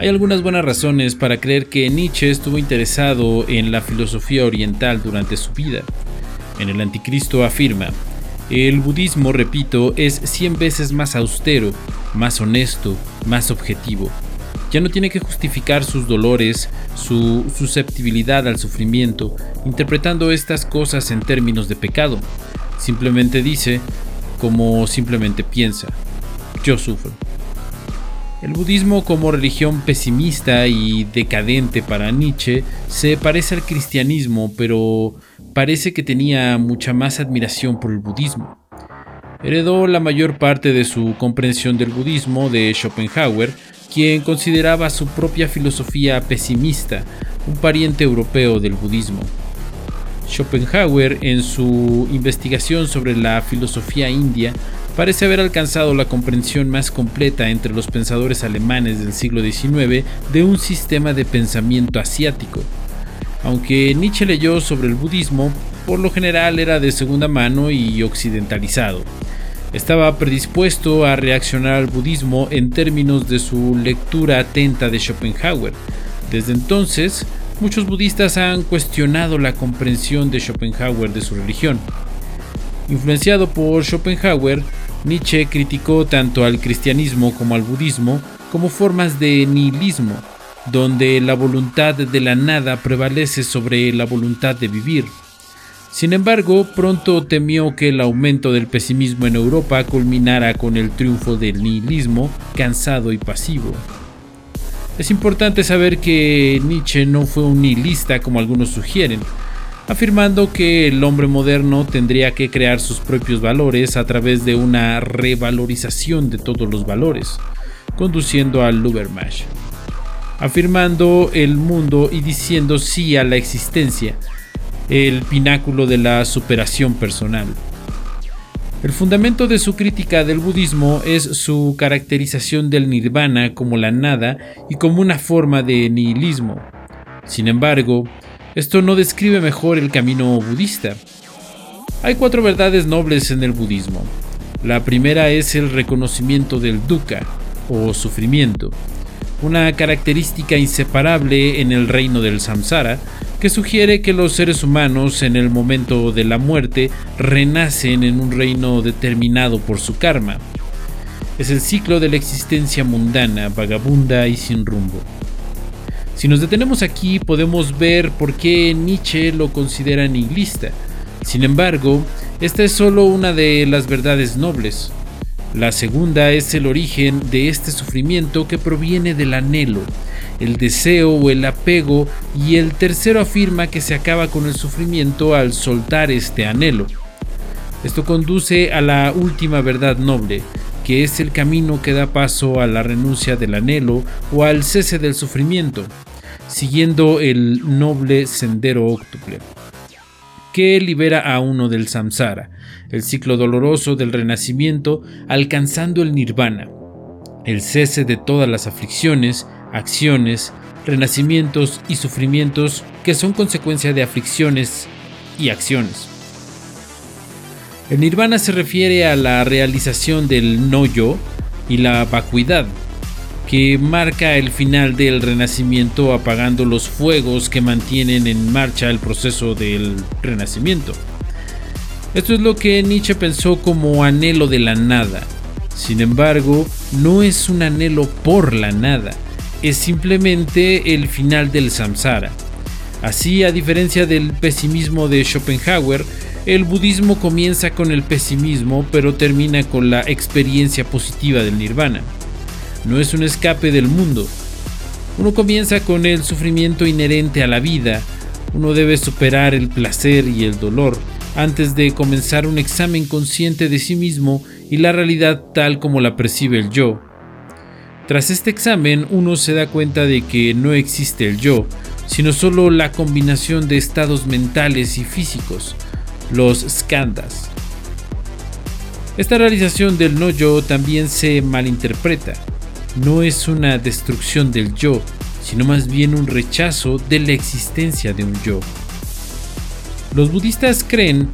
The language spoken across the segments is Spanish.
Hay algunas buenas razones para creer que Nietzsche estuvo interesado en la filosofía oriental durante su vida. En el Anticristo afirma, el budismo, repito, es 100 veces más austero, más honesto, más objetivo. Ya no tiene que justificar sus dolores, su susceptibilidad al sufrimiento, interpretando estas cosas en términos de pecado. Simplemente dice, como simplemente piensa, yo sufro. El budismo como religión pesimista y decadente para Nietzsche se parece al cristianismo, pero parece que tenía mucha más admiración por el budismo. Heredó la mayor parte de su comprensión del budismo de Schopenhauer, quien consideraba su propia filosofía pesimista, un pariente europeo del budismo. Schopenhauer, en su investigación sobre la filosofía india, parece haber alcanzado la comprensión más completa entre los pensadores alemanes del siglo XIX de un sistema de pensamiento asiático. Aunque Nietzsche leyó sobre el budismo, por lo general era de segunda mano y occidentalizado. Estaba predispuesto a reaccionar al budismo en términos de su lectura atenta de Schopenhauer. Desde entonces, muchos budistas han cuestionado la comprensión de Schopenhauer de su religión. Influenciado por Schopenhauer, Nietzsche criticó tanto al cristianismo como al budismo como formas de nihilismo, donde la voluntad de la nada prevalece sobre la voluntad de vivir. Sin embargo, pronto temió que el aumento del pesimismo en Europa culminara con el triunfo del nihilismo cansado y pasivo. Es importante saber que Nietzsche no fue un nihilista como algunos sugieren, afirmando que el hombre moderno tendría que crear sus propios valores a través de una revalorización de todos los valores, conduciendo al Lubermash, afirmando el mundo y diciendo sí a la existencia, el pináculo de la superación personal. El fundamento de su crítica del budismo es su caracterización del nirvana como la nada y como una forma de nihilismo. Sin embargo, esto no describe mejor el camino budista. Hay cuatro verdades nobles en el budismo. La primera es el reconocimiento del dukkha, o sufrimiento, una característica inseparable en el reino del samsara, que sugiere que los seres humanos en el momento de la muerte renacen en un reino determinado por su karma. Es el ciclo de la existencia mundana, vagabunda y sin rumbo. Si nos detenemos aquí podemos ver por qué Nietzsche lo considera nihilista. Sin embargo, esta es solo una de las verdades nobles. La segunda es el origen de este sufrimiento que proviene del anhelo, el deseo o el apego y el tercero afirma que se acaba con el sufrimiento al soltar este anhelo. Esto conduce a la última verdad noble, que es el camino que da paso a la renuncia del anhelo o al cese del sufrimiento, siguiendo el noble sendero óctuple, que libera a uno del samsara, el ciclo doloroso del renacimiento, alcanzando el nirvana, el cese de todas las aflicciones acciones, renacimientos y sufrimientos que son consecuencia de aflicciones y acciones. El nirvana se refiere a la realización del no yo y la vacuidad, que marca el final del renacimiento apagando los fuegos que mantienen en marcha el proceso del renacimiento. Esto es lo que Nietzsche pensó como anhelo de la nada. Sin embargo, no es un anhelo por la nada, es simplemente el final del samsara. Así, a diferencia del pesimismo de Schopenhauer, el budismo comienza con el pesimismo pero termina con la experiencia positiva del nirvana. No es un escape del mundo. Uno comienza con el sufrimiento inherente a la vida, uno debe superar el placer y el dolor antes de comenzar un examen consciente de sí mismo y la realidad tal como la percibe el yo, tras este examen uno se da cuenta de que no existe el yo, sino solo la combinación de estados mentales y físicos, los skandhas. Esta realización del no yo también se malinterpreta. No es una destrucción del yo, sino más bien un rechazo de la existencia de un yo. Los budistas creen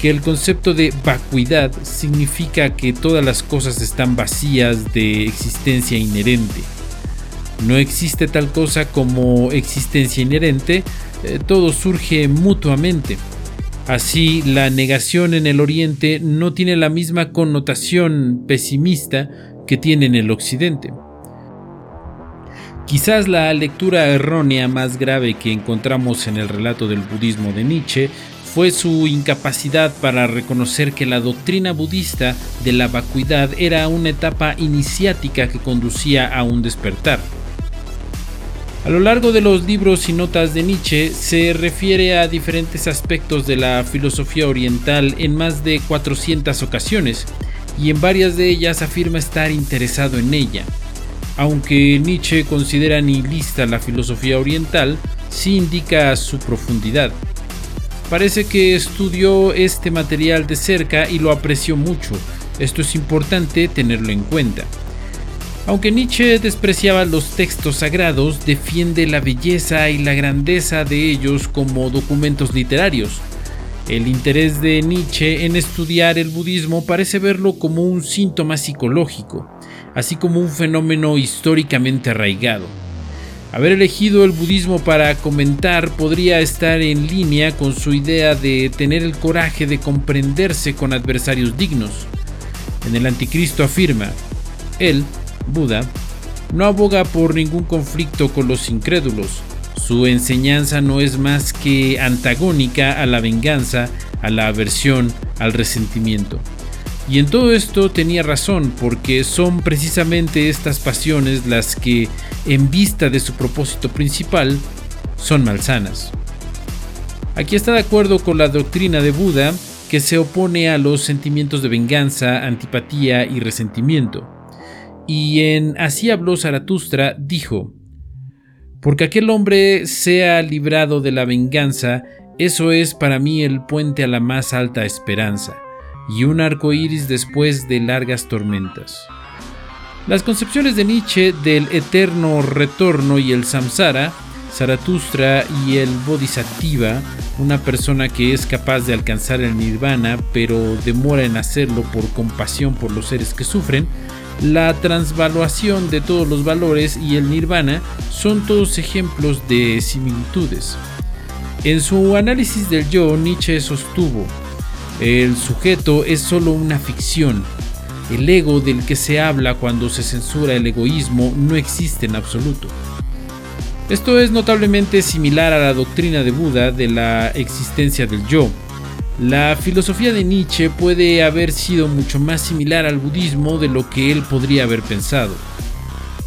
que el concepto de vacuidad significa que todas las cosas están vacías de existencia inherente. No existe tal cosa como existencia inherente, eh, todo surge mutuamente. Así, la negación en el Oriente no tiene la misma connotación pesimista que tiene en el Occidente. Quizás la lectura errónea más grave que encontramos en el relato del budismo de Nietzsche fue su incapacidad para reconocer que la doctrina budista de la vacuidad era una etapa iniciática que conducía a un despertar. A lo largo de los libros y notas de Nietzsche se refiere a diferentes aspectos de la filosofía oriental en más de 400 ocasiones, y en varias de ellas afirma estar interesado en ella. Aunque Nietzsche considera nihilista la filosofía oriental, sí indica su profundidad. Parece que estudió este material de cerca y lo apreció mucho. Esto es importante tenerlo en cuenta. Aunque Nietzsche despreciaba los textos sagrados, defiende la belleza y la grandeza de ellos como documentos literarios. El interés de Nietzsche en estudiar el budismo parece verlo como un síntoma psicológico, así como un fenómeno históricamente arraigado. Haber elegido el budismo para comentar podría estar en línea con su idea de tener el coraje de comprenderse con adversarios dignos. En el Anticristo afirma, él, Buda, no aboga por ningún conflicto con los incrédulos. Su enseñanza no es más que antagónica a la venganza, a la aversión, al resentimiento. Y en todo esto tenía razón, porque son precisamente estas pasiones las que, en vista de su propósito principal, son malsanas. Aquí está de acuerdo con la doctrina de Buda, que se opone a los sentimientos de venganza, antipatía y resentimiento. Y en Así habló Zaratustra dijo, Porque aquel hombre sea librado de la venganza, eso es para mí el puente a la más alta esperanza, y un arco iris después de largas tormentas. Las concepciones de Nietzsche del eterno retorno y el samsara, Zaratustra y el Bodhisattva, una persona que es capaz de alcanzar el nirvana pero demora en hacerlo por compasión por los seres que sufren, la transvaluación de todos los valores y el nirvana son todos ejemplos de similitudes. En su análisis del yo, Nietzsche sostuvo, el sujeto es solo una ficción. El ego del que se habla cuando se censura el egoísmo no existe en absoluto. Esto es notablemente similar a la doctrina de Buda de la existencia del yo, la filosofía de Nietzsche puede haber sido mucho más similar al budismo de lo que él podría haber pensado.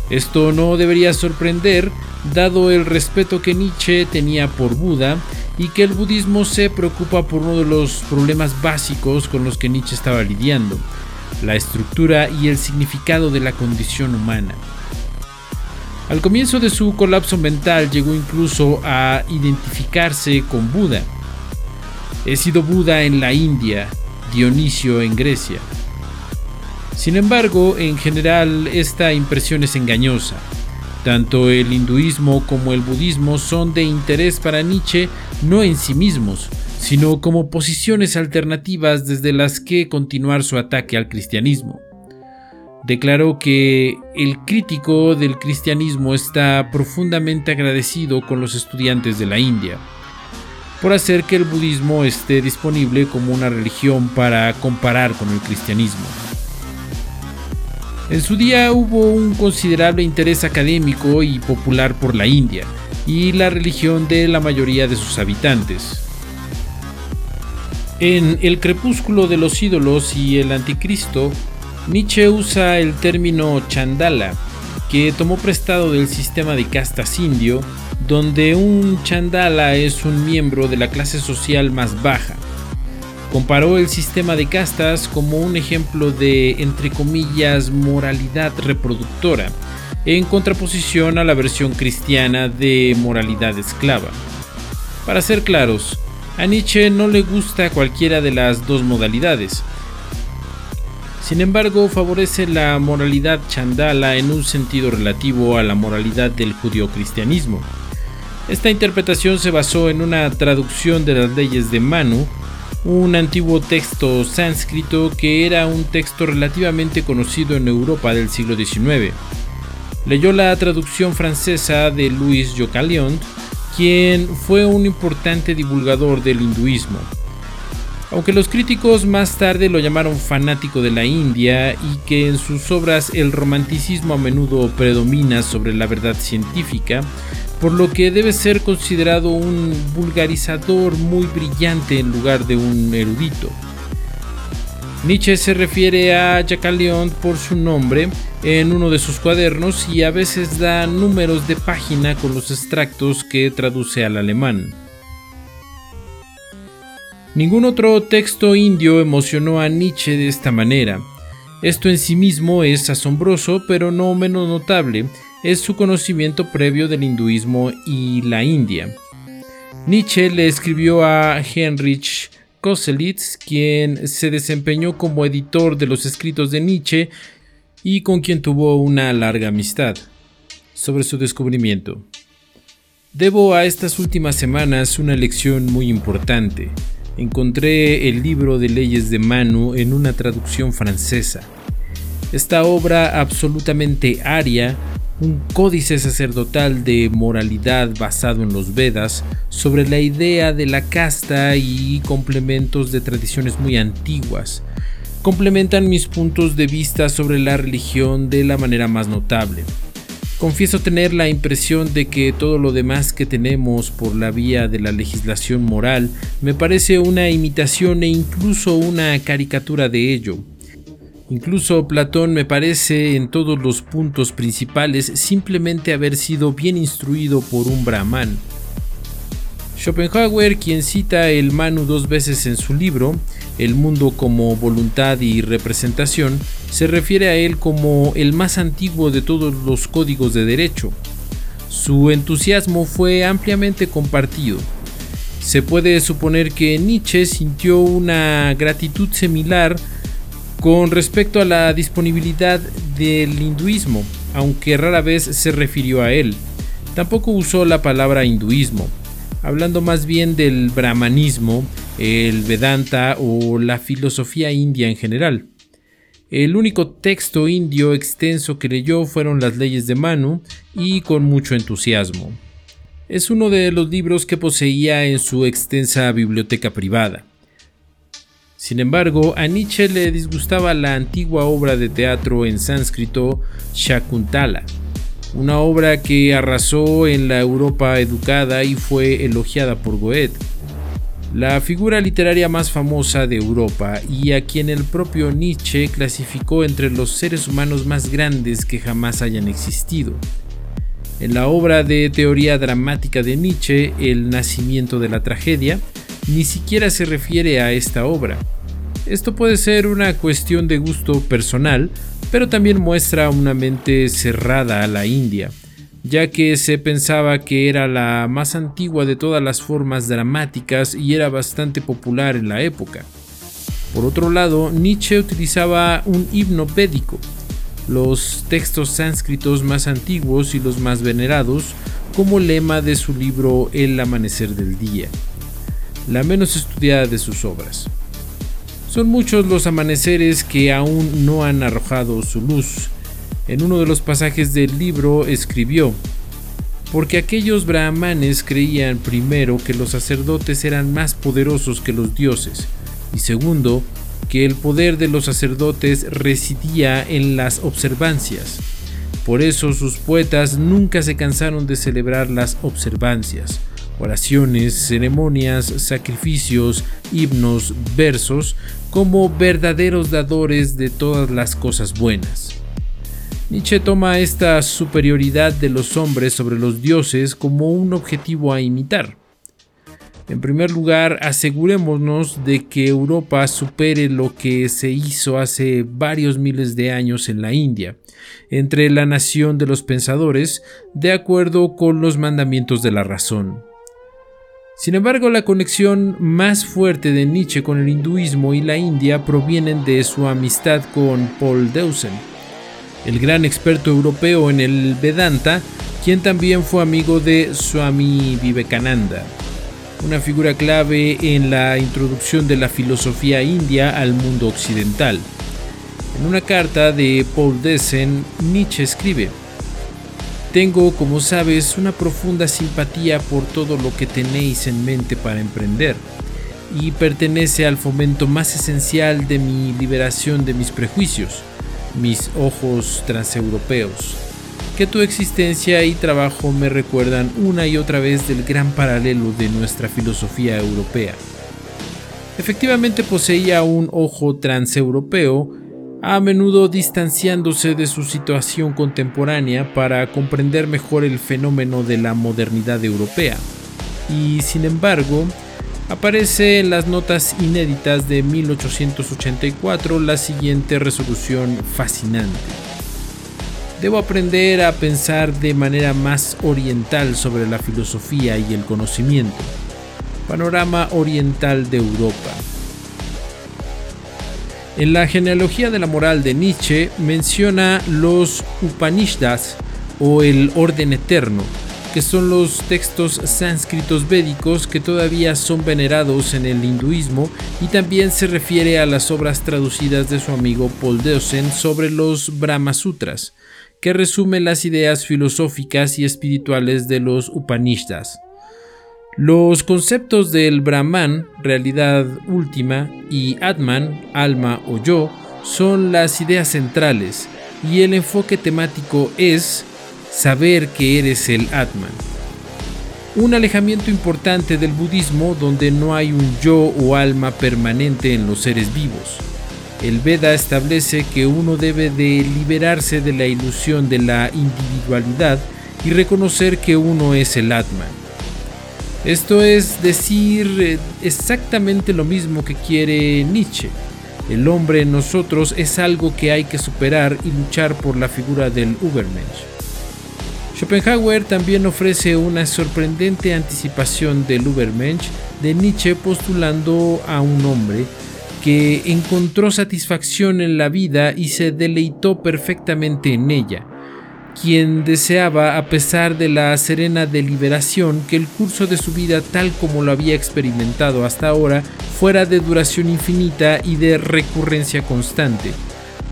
Esto no debería sorprender, dado el respeto que Nietzsche tenía por Buda y que el budismo se preocupa por uno de los problemas básicos con los que Nietzsche estaba lidiando, la estructura y el significado de la condición humana. Al comienzo de su colapso mental llegó incluso a identificarse con Buda, He sido Buda en la India, Dionisio en Grecia. Sin embargo, en general esta impresión es engañosa. Tanto el hinduismo como el budismo son de interés para Nietzsche no en sí mismos, sino como posiciones alternativas desde las que continuar su ataque al cristianismo. Declaró que el crítico del cristianismo está profundamente agradecido con los estudiantes de la India por hacer que el budismo esté disponible como una religión para comparar con el cristianismo. En su día hubo un considerable interés académico y popular por la India y la religión de la mayoría de sus habitantes. En El crepúsculo de los ídolos y el anticristo, Nietzsche usa el término chandala, que tomó prestado del sistema de castas indio donde un chandala es un miembro de la clase social más baja. Comparó el sistema de castas como un ejemplo de, entre comillas, moralidad reproductora, en contraposición a la versión cristiana de moralidad esclava. Para ser claros, a Nietzsche no le gusta cualquiera de las dos modalidades. Sin embargo, favorece la moralidad chandala en un sentido relativo a la moralidad del judio-cristianismo. Esta interpretación se basó en una traducción de las leyes de Manu, un antiguo texto sánscrito que era un texto relativamente conocido en Europa del siglo XIX. Leyó la traducción francesa de Louis Jocalion, quien fue un importante divulgador del hinduismo. Aunque los críticos más tarde lo llamaron fanático de la India y que en sus obras el romanticismo a menudo predomina sobre la verdad científica, por lo que debe ser considerado un vulgarizador muy brillante en lugar de un erudito. Nietzsche se refiere a Jacques por su nombre en uno de sus cuadernos y a veces da números de página con los extractos que traduce al alemán. Ningún otro texto indio emocionó a Nietzsche de esta manera. Esto en sí mismo es asombroso, pero no menos notable es su conocimiento previo del hinduismo y la India. Nietzsche le escribió a Heinrich Koselitz, quien se desempeñó como editor de los escritos de Nietzsche y con quien tuvo una larga amistad, sobre su descubrimiento. Debo a estas últimas semanas una lección muy importante encontré el libro de leyes de Manu en una traducción francesa. Esta obra absolutamente aria, un códice sacerdotal de moralidad basado en los Vedas, sobre la idea de la casta y complementos de tradiciones muy antiguas, complementan mis puntos de vista sobre la religión de la manera más notable. Confieso tener la impresión de que todo lo demás que tenemos por la vía de la legislación moral me parece una imitación e incluso una caricatura de ello. Incluso Platón me parece en todos los puntos principales simplemente haber sido bien instruido por un brahman. Schopenhauer, quien cita el Manu dos veces en su libro, El mundo como voluntad y representación, se refiere a él como el más antiguo de todos los códigos de derecho. Su entusiasmo fue ampliamente compartido. Se puede suponer que Nietzsche sintió una gratitud similar con respecto a la disponibilidad del hinduismo, aunque rara vez se refirió a él. Tampoco usó la palabra hinduismo hablando más bien del brahmanismo, el Vedanta o la filosofía india en general. El único texto indio extenso que leyó fueron las leyes de Manu y con mucho entusiasmo. Es uno de los libros que poseía en su extensa biblioteca privada. Sin embargo, a Nietzsche le disgustaba la antigua obra de teatro en sánscrito Shakuntala, una obra que arrasó en la Europa educada y fue elogiada por Goethe, la figura literaria más famosa de Europa y a quien el propio Nietzsche clasificó entre los seres humanos más grandes que jamás hayan existido. En la obra de teoría dramática de Nietzsche, El nacimiento de la tragedia, ni siquiera se refiere a esta obra. Esto puede ser una cuestión de gusto personal, pero también muestra una mente cerrada a la India, ya que se pensaba que era la más antigua de todas las formas dramáticas y era bastante popular en la época. Por otro lado, Nietzsche utilizaba un himno védico, los textos sánscritos más antiguos y los más venerados, como lema de su libro El amanecer del día, la menos estudiada de sus obras. Son muchos los amaneceres que aún no han arrojado su luz. En uno de los pasajes del libro escribió, porque aquellos brahmanes creían primero que los sacerdotes eran más poderosos que los dioses, y segundo, que el poder de los sacerdotes residía en las observancias. Por eso sus poetas nunca se cansaron de celebrar las observancias oraciones, ceremonias, sacrificios, himnos, versos, como verdaderos dadores de todas las cosas buenas. Nietzsche toma esta superioridad de los hombres sobre los dioses como un objetivo a imitar. En primer lugar, asegurémonos de que Europa supere lo que se hizo hace varios miles de años en la India, entre la nación de los pensadores, de acuerdo con los mandamientos de la razón. Sin embargo, la conexión más fuerte de Nietzsche con el hinduismo y la India provienen de su amistad con Paul Deussen, el gran experto europeo en el Vedanta, quien también fue amigo de Swami Vivekananda, una figura clave en la introducción de la filosofía india al mundo occidental. En una carta de Paul Deussen, Nietzsche escribe, Tengo, como sabes, una profunda simpatía por todo lo que tenéis en mente para emprender, y pertenece al fomento más esencial de mi liberación de mis prejuicios, mis ojos transeuropeos, que tu existencia y trabajo me recuerdan una y otra vez del gran paralelo de nuestra filosofía europea. Efectivamente poseía un ojo transeuropeo, a menudo distanciándose de su situación contemporánea para comprender mejor el fenómeno de la modernidad europea. Y sin embargo, aparece en las notas inéditas de 1884 la siguiente resolución fascinante. Debo aprender a pensar de manera más oriental sobre la filosofía y el conocimiento. Panorama oriental de Europa. En la genealogía de la moral de Nietzsche menciona los Upanishads o el orden eterno, que son los textos sánscritos védicos que todavía son venerados en el hinduismo y también se refiere a las obras traducidas de su amigo Paul Deussen sobre los Brahma Sutras, que resume las ideas filosóficas y espirituales de los Upanishads. Los conceptos del Brahman, realidad última, y Atman, alma o yo, son las ideas centrales, y el enfoque temático es saber que eres el Atman. Un alejamiento importante del budismo donde no hay un yo o alma permanente en los seres vivos. El Veda establece que uno debe de liberarse de la ilusión de la individualidad y reconocer que uno es el Atman. Esto es decir eh, exactamente lo mismo que quiere Nietzsche. El hombre en nosotros es algo que hay que superar y luchar por la figura del Übermensch. Schopenhauer también ofrece una sorprendente anticipación del Übermensch de Nietzsche postulando a un hombre que encontró satisfacción en la vida y se deleitó perfectamente en ella, quien deseaba, a pesar de la serena deliberación, que el curso de su vida tal como lo había experimentado hasta ahora fuera de duración infinita y de recurrencia constante,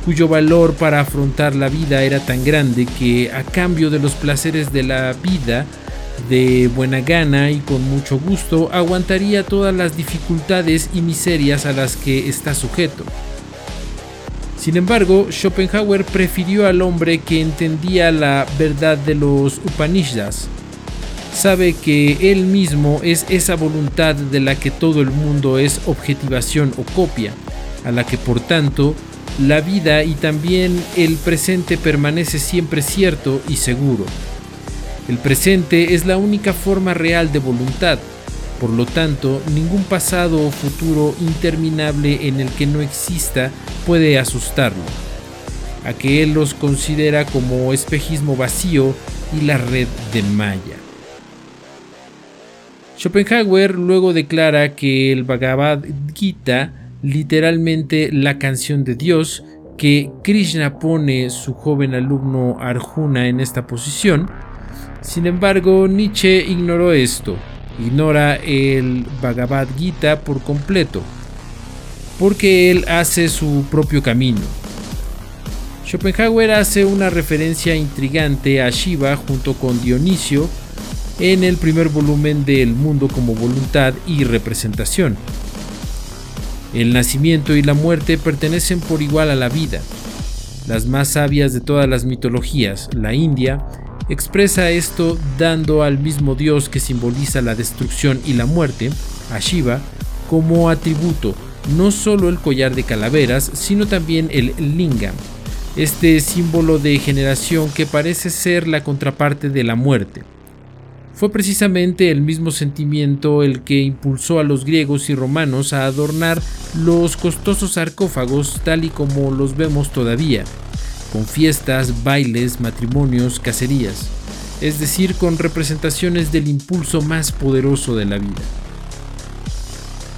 cuyo valor para afrontar la vida era tan grande que, a cambio de los placeres de la vida, de buena gana y con mucho gusto, aguantaría todas las dificultades y miserias a las que está sujeto. Sin embargo, Schopenhauer prefirió al hombre que entendía la verdad de los Upanishads. Sabe que él mismo es esa voluntad de la que todo el mundo es objetivación o copia, a la que por tanto la vida y también el presente permanece siempre cierto y seguro. El presente es la única forma real de voluntad, por lo tanto, ningún pasado o futuro interminable en el que no exista puede asustarlo, a que él los considera como espejismo vacío y la red de malla. Schopenhauer luego declara que el Bhagavad Gita, literalmente la canción de Dios, que Krishna pone su joven alumno Arjuna en esta posición. Sin embargo, Nietzsche ignoró esto ignora el Bhagavad Gita por completo, porque él hace su propio camino. Schopenhauer hace una referencia intrigante a Shiva junto con Dionisio en el primer volumen de El mundo como voluntad y representación. El nacimiento y la muerte pertenecen por igual a la vida. Las más sabias de todas las mitologías, la India, expresa esto dando al mismo dios que simboliza la destrucción y la muerte, a Shiva, como atributo no solo el collar de calaveras, sino también el lingam, este símbolo de generación que parece ser la contraparte de la muerte. Fue precisamente el mismo sentimiento el que impulsó a los griegos y romanos a adornar los costosos sarcófagos tal y como los vemos todavía, con fiestas, bailes, matrimonios, cacerías, es decir, con representaciones del impulso más poderoso de la vida.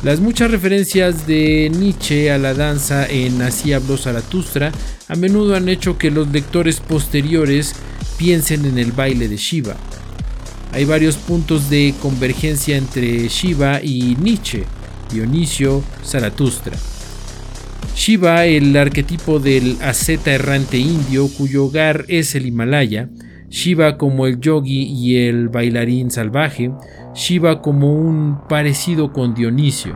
Las muchas referencias de Nietzsche a la danza en Así habló Zaratustra a menudo han hecho que los lectores posteriores piensen en el baile de Shiva. Hay varios puntos de convergencia entre Shiva y Nietzsche, Dionisio, Zaratustra. Shiva, el arquetipo del asceta errante indio cuyo hogar es el Himalaya, Shiva como el yogi y el bailarín salvaje, Shiva como un parecido con Dionisio.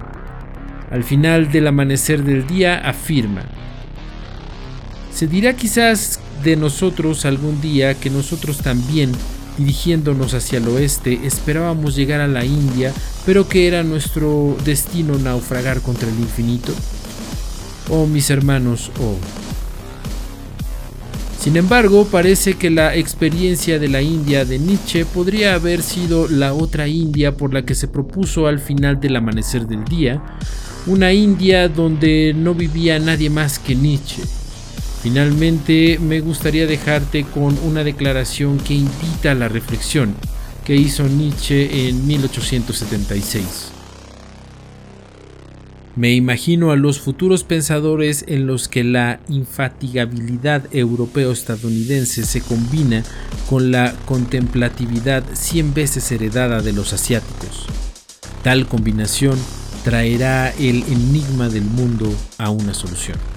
Al final del amanecer del día afirma, se dirá quizás de nosotros algún día que nosotros también, dirigiéndonos hacia el oeste, esperábamos llegar a la India, pero que era nuestro destino naufragar contra el infinito. Oh mis hermanos, oh. Sin embargo, parece que la experiencia de la India de Nietzsche podría haber sido la otra India por la que se propuso al final del amanecer del día, una India donde no vivía nadie más que Nietzsche. Finalmente, me gustaría dejarte con una declaración que invita a la reflexión que hizo Nietzsche en 1876. Me imagino a los futuros pensadores en los que la infatigabilidad europeo-estadounidense se combina con la contemplatividad cien veces heredada de los asiáticos. Tal combinación traerá el enigma del mundo a una solución.